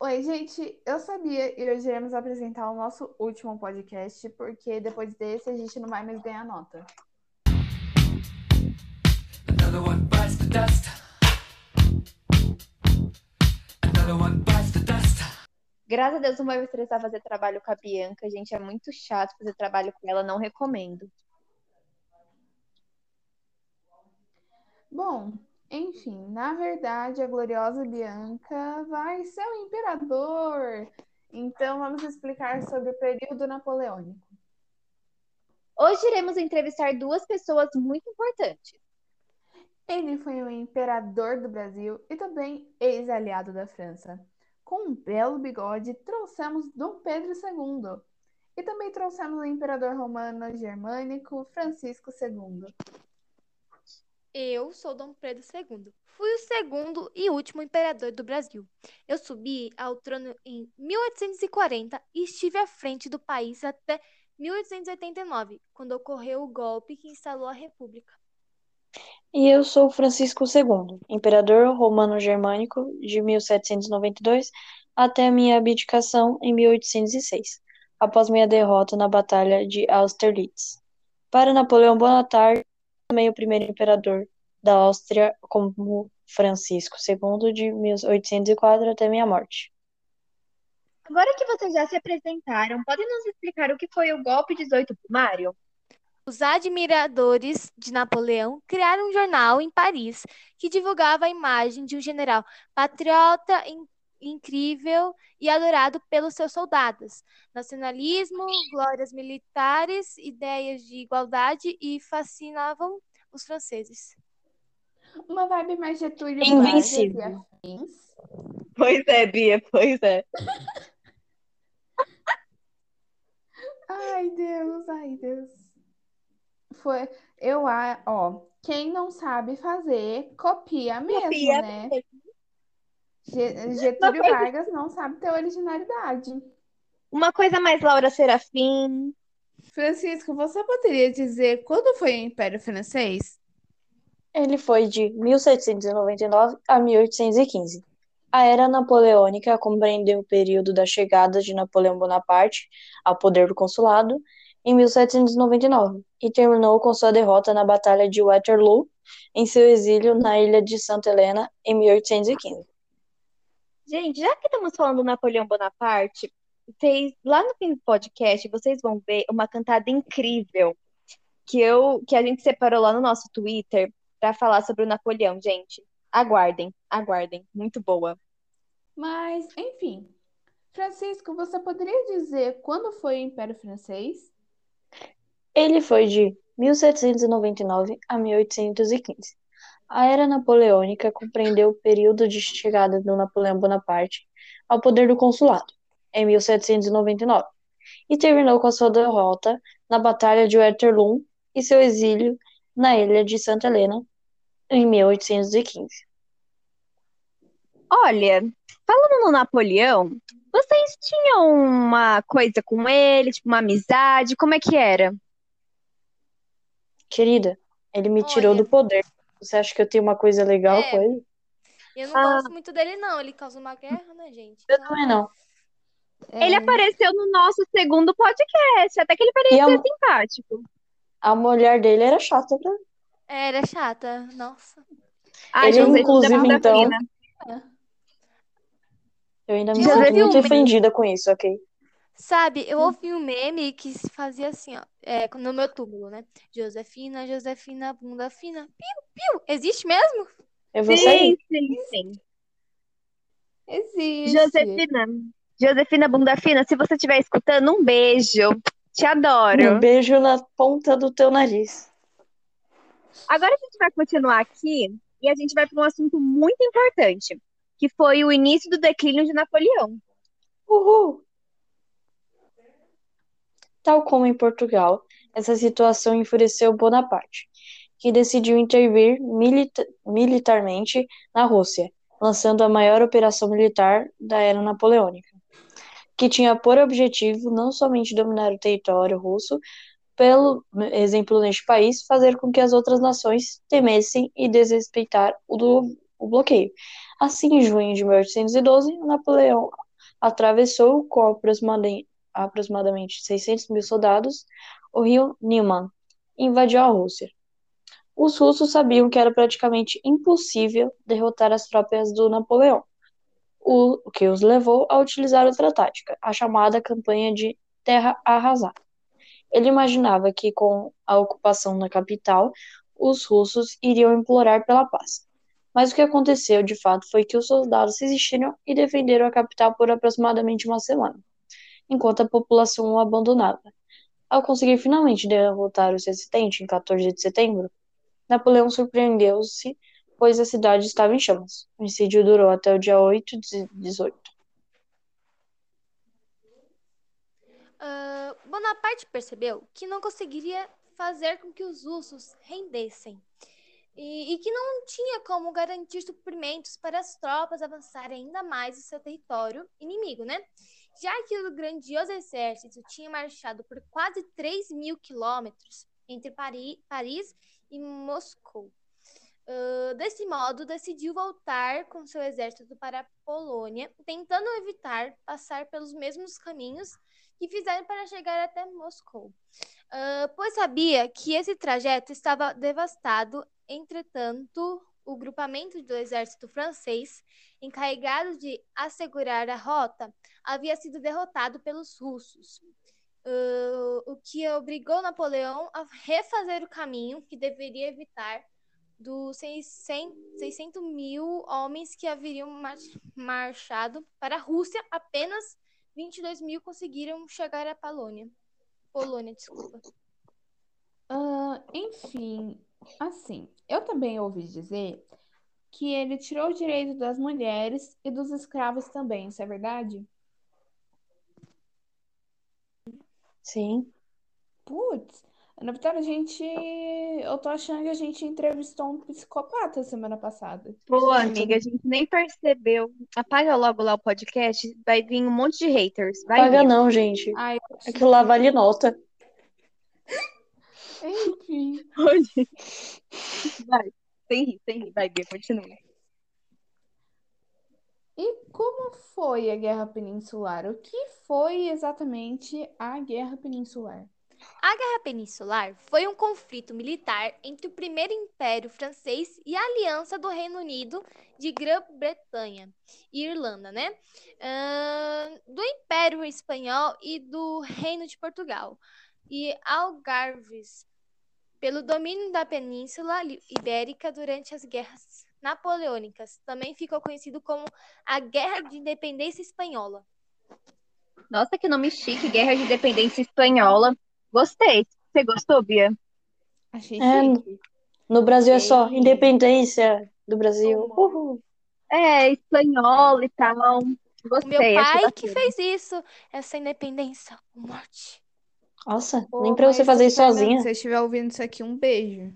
Oi, gente, eu sabia e hoje iremos apresentar o nosso último podcast, porque depois desse a gente não vai mais ganhar nota. Another one bites the dust. Another one bites the dust. Graças a Deus não vai me estressar fazer trabalho com a Bianca, gente. É muito chato fazer trabalho com ela, não recomendo. Bom, enfim, na verdade, a gloriosa Bianca vai ser o imperador. Então, vamos explicar sobre o período napoleônico. Hoje iremos entrevistar duas pessoas muito importantes. Ele foi o imperador do Brasil e também ex-aliado da França. Com um belo bigode, trouxemos Dom Pedro II. E também trouxemos o imperador romano germânico Francisco II. Eu sou Dom Pedro II. Fui o segundo e último imperador do Brasil. Eu subi ao trono em 1840 e estive à frente do país até 1889, quando ocorreu o golpe que instalou a República. E eu sou Francisco II, imperador romano-germânico de 1792 até minha abdicação em 1806, após minha derrota na Batalha de Austerlitz. Para Napoleão Bonaparte, também o primeiro imperador da Áustria como Francisco II de 1804 até minha morte. Agora que vocês já se apresentaram, podem nos explicar o que foi o golpe 18 Mário? Os admiradores de Napoleão criaram um jornal em Paris que divulgava a imagem de um general patriota incrível e adorado pelos seus soldados. Nacionalismo, glórias militares, ideias de igualdade e fascinavam os franceses. Uma vibe mais Getúlio Invencível. Pois é, Bia, pois é. Ai, Deus, ai, Deus. Foi, eu, a- ó, quem não sabe fazer, copia mesmo, Copia né? Ge- Getúlio Vargas não sabe ter originalidade. Uma coisa mais Laura Serafim. Francisco, você poderia dizer quando foi o Império Francês? Ele foi de 1799 a 1815. A Era Napoleônica compreendeu o período da chegada de Napoleão Bonaparte ao poder do consulado em 1799 e terminou com sua derrota na Batalha de Waterloo em seu exílio na ilha de Santa Helena em 1815. Gente, já que estamos falando do Napoleão Bonaparte, vocês, lá no fim do podcast, vocês vão ver uma cantada incrível que eu que a gente separou lá no nosso Twitter para falar sobre o Napoleão, gente. Aguardem, aguardem, muito boa. Mas, enfim. Francisco, você poderia dizer quando foi o Império Francês? Ele foi de 1799 a 1815. A Era Napoleônica compreendeu o período de chegada do Napoleão Bonaparte ao poder do consulado, em 1799, e terminou com a sua derrota na Batalha de Waterloo e seu exílio na ilha de Santa Helena, em 1815. Olha, falando no Napoleão, vocês tinham uma coisa com ele, tipo uma amizade, como é que era? Querida, ele me tirou Olha. do poder. Você acha que eu tenho uma coisa legal É. com ele? Eu não Ah. gosto muito dele, não. Ele causa uma guerra, né, gente? Eu Então, também não. Ele É, apareceu no nosso segundo podcast, até que ele parecia a, simpático. a mulher dele era chata pra É, era chata. Nossa. Ah, Ele, José inclusive, então, Fina. Eu ainda me sinto muito meme? ofendida com isso, ok? Sabe, eu ouvi um meme que se fazia assim, ó, é, no meu túmulo, né? Josefina, Josefina, bunda fina. Piu, piu. Existe mesmo? Eu vou sair. Sim, sim, sim. existe. Josefina, Josefina Bunda Fina, se você estiver escutando, um beijo. Te adoro. Um beijo na ponta do teu nariz. Agora a gente vai continuar aqui e a gente vai para um assunto muito importante, que foi o início do declínio de Napoleão. Uhul! Tal como em Portugal, essa situação enfureceu Bonaparte, que decidiu intervir milita- militarmente na Rússia, lançando a maior operação militar da era napoleônica, que tinha por objetivo não somente dominar o território russo, pelo exemplo neste país, fazer com que as outras nações temessem e desrespeitar o, do, o bloqueio. Assim, em junho de 1812, Napoleão atravessou com aproximadamente 600 mil soldados o rio Nieman invadiu a Rússia. Os russos sabiam que era praticamente impossível derrotar as tropas do Napoleão, o que os levou a utilizar outra tática, a chamada campanha de terra arrasada. Ele imaginava que com a ocupação da capital, os russos iriam implorar pela paz. Mas o que aconteceu de fato foi que os soldados resistiram e defenderam a capital por aproximadamente uma semana, enquanto a população o abandonava. Ao conseguir finalmente derrotar os resistentes em 14 de setembro, Napoleão surpreendeu-se, pois a cidade estava em chamas. O incêndio durou até o dia 8 de 18. Ah, Bonaparte percebeu que não conseguiria fazer com que os russos rendessem e, e que não tinha como garantir suprimentos para as tropas avançarem ainda mais em seu território inimigo, né? Já que o grandioso exército tinha marchado por quase 3 mil quilômetros entre Pari- Paris e Moscou. Ah, desse modo, decidiu voltar com seu exército para a Polônia, tentando evitar passar pelos mesmos caminhos que fizeram para chegar até Moscou. Ah, pois sabia que esse trajeto estava devastado, entretanto, o grupamento do exército francês, encarregado de assegurar a rota, havia sido derrotado pelos russos. Ah, o que obrigou Napoleão a refazer o caminho que deveria evitar dos 600, 600 mil homens que haveriam mar- marchado para a Rússia, apenas 22 mil conseguiram chegar à Polônia. Polônia, desculpa. Ah, enfim, assim, eu também ouvi dizer que ele tirou o direito das mulheres e dos escravos também, isso é verdade? Sim. Putz, na verdade, a gente. Eu tô achando que a gente entrevistou um psicopata semana passada. Pô, amiga, a gente nem percebeu. Apaga logo lá o podcast, vai vir um monte de haters. Vai Paga vir. não, gente. Ai, Aquilo lá vale nota. enfim. Hoje. Vai. Sem rir, sem rir. Vai, Bia, continua. E como foi a Guerra Peninsular? O que foi exatamente a Guerra Peninsular? A Guerra Peninsular foi um conflito militar entre o Primeiro Império Francês e a Aliança do Reino Unido de Grã-Bretanha e Irlanda, né? Ahn, do Império Espanhol e do Reino de Portugal e Algarves pelo domínio da Península Ibérica durante as guerras napoleônicas. Também ficou conhecido como a Guerra de Independência Espanhola. Nossa, que nome chique, Guerra de Independência Espanhola. Gostei. Você gostou, Bia? Achei É, chique. No Brasil é só Sei. independência do Brasil. Uhul. É, espanhola e tal. O meu Gostei, achei pai que fez isso, essa independência, morte. Nossa, Pô, nem pra você fazer isso sozinha. Se você estiver ouvindo isso aqui, um beijo.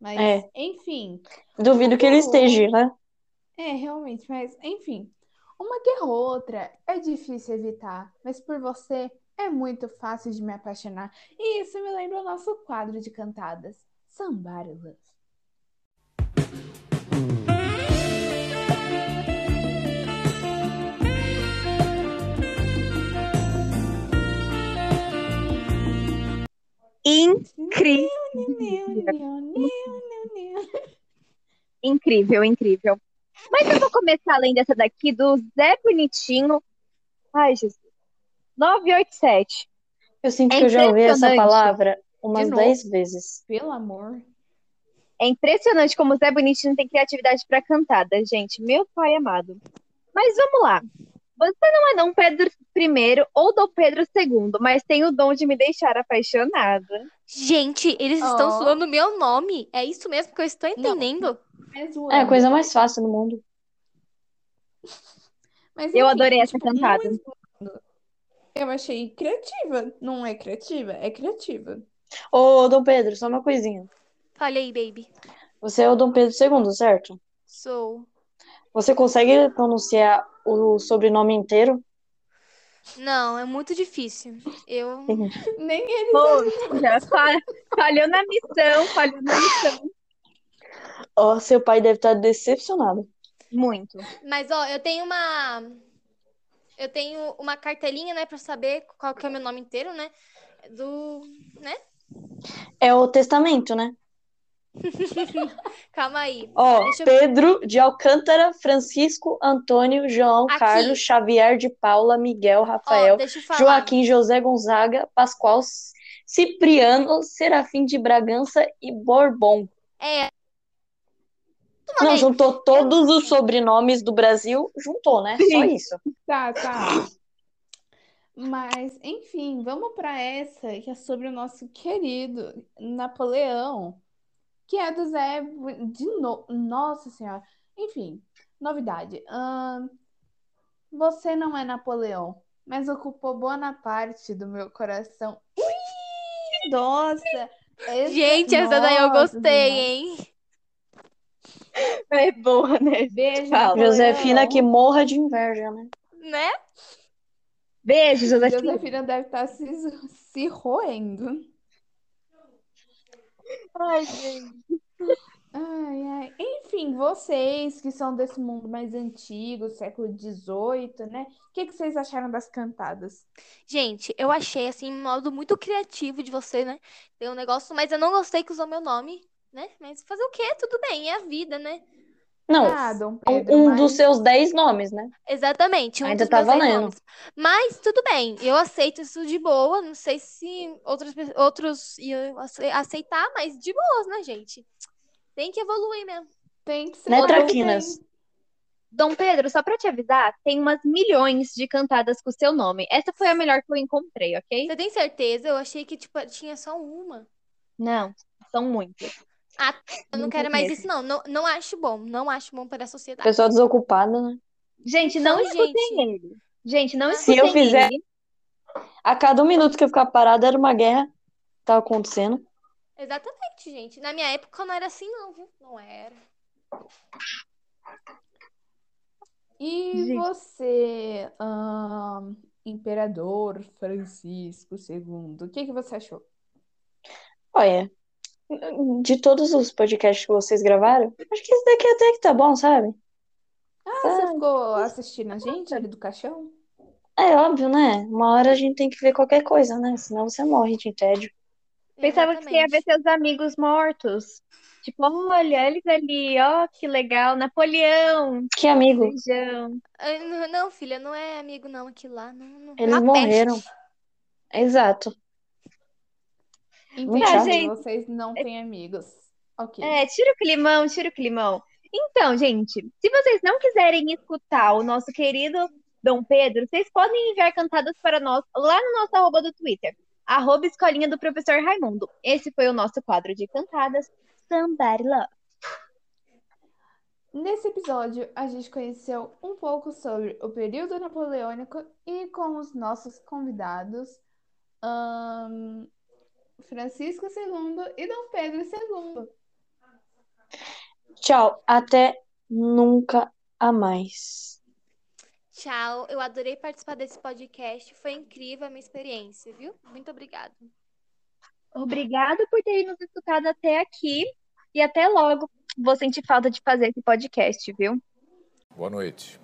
Mas, É. enfim. Duvido que ele esteja, né? É, realmente, mas enfim. Uma guerra ou outra é difícil evitar, mas por você é muito fácil de me apaixonar. E isso me lembra o nosso quadro de cantadas, Somebody Love. Incrível, incrível, incrível. Mas eu vou começar além dessa daqui, do Zé Bonitinho. Ai, Jesus. 987. Eu sinto É que eu já ouvi essa palavra umas De novo. 10 vezes. Pelo amor. É impressionante como o Zé Bonitinho tem criatividade para cantada, gente. Meu pai amado. Mas vamos lá. Você não é Dom Pedro I ou Dom Pedro II, mas tem o dom de me deixar apaixonada. Gente, eles estão Ó. zoando meu nome. É isso mesmo que eu estou entendendo? É zoando. É a coisa mais fácil do mundo. Mas, Eu enfim, adorei essa tipo, não cantada. é. Eu achei criativa. Não é criativa? É criativa. Ô, Dom Pedro, só uma coisinha. Falei, baby. Você é o Dom Pedro II, certo? Sou. Você consegue pronunciar o sobrenome inteiro? Não, é muito difícil. Eu. Nem ele. Poxa, fa- falhou na missão, falhou na missão. Ó, seu pai deve estar decepcionado. Muito. Mas, ó, eu tenho uma. Eu tenho uma cartelinha, né, pra saber qual que é o meu nome inteiro, né? Do, né? É o testamento, né? Calma aí. Ó, Deixa eu- Pedro de Alcântara, Francisco, Antônio, João, Aqui. Carlos, Xavier de Paula, Miguel, Ó, Rafael, falar. Joaquim, José Gonzaga, Pascoal, Cipriano, Serafim de Bragança e Bourbon. É. Não, juntou todos os sobrenomes do Brasil, juntou, né? Só isso. Tá, tá. Mas, enfim, vamos para essa que é sobre o nosso querido Napoleão, que é do Zé de no... Nossa Senhora. Enfim, novidade. Ahn, você não é Napoleão, mas ocupou boa parte do meu coração. Ui! Nossa! essa- Gente, essa daí eu Nossa gostei, hein? É boa, né? Beijo, Fala. Josefina que morra de inveja, né? Né? Beijo, Josefina. Josefina deve estar se, se roendo. Ai, gente. Ai, ai. Enfim, vocês que são desse mundo mais antigo, século XVIII, né? O que que vocês acharam das cantadas? Gente, eu achei assim um modo muito criativo de você, né? Tem um negócio, mas eu não gostei que usou meu nome, né? Mas fazer o quê? Tudo bem, é a vida, né? Não, Ah, Pedro, um, mas- dos seus dez nomes, né? Exatamente, um Ainda dos tá meus dez valendo. nomes. Mas tudo bem, eu aceito isso de boa. Não sei se outras, pe- outros iam ace- aceitar, mas de boas, né, gente? Tem que evoluir mesmo. Tem que ser. Né, Traquinas? Dom Pedro, só pra te avisar, tem umas milhões de cantadas com o seu nome. Essa foi a melhor que eu encontrei, ok? Você tem certeza? Eu achei que tipo, tinha só uma. Não, são muitas. Eu não Não quero mais isso, não. Não, não acho bom. Não acho bom para a sociedade. Pessoa desocupada, né? Gente, não Então, escutem gente. ele. Gente, não Se escutem eu fizer- ele. A cada um minuto que eu ficar parada era uma guerra que tava acontecendo. Exatamente, gente. Na minha época não era assim, não, viu? Não era. E Gente. você, Imperador Francisco II, o que que você achou? Olha, de todos os podcasts que vocês gravaram, acho que esse daqui até que tá bom, sabe? Ah, você ficou assistindo a gente ali do caixão? É óbvio, né? Uma hora a gente tem que ver qualquer coisa, né? Senão você morre de tédio. Pensava que você ia ver seus amigos mortos. Tipo, olha, eles ali, ó, que legal. Napoleão, Que amigo. Ah, n- Não, filha, não é amigo, não, aquilo lá. Não, não. Eles Uma morreram. peste. exato. Chato. gente. vocês não têm amigos. Ok. É, tira o climão, tira o climão. Então, gente, se vocês não quiserem escutar o nosso querido Dom Pedro, vocês podem enviar cantadas para nós lá no nosso arroba do Twitter, arroba escolinha do professor Raimundo. Esse foi o nosso quadro de cantadas, Somebody Love. Nesse episódio, a gente conheceu um pouco sobre o período napoleônico e com os nossos convidados, ahn, Francisco II e Dom Pedro II. Tchau, até nunca a mais. Tchau. Eu adorei participar desse podcast. Foi incrível a minha experiência, viu? Muito obrigada. Obrigada por terem nos escutado até aqui e até logo. Vou sentir falta de fazer esse podcast, viu? Boa noite.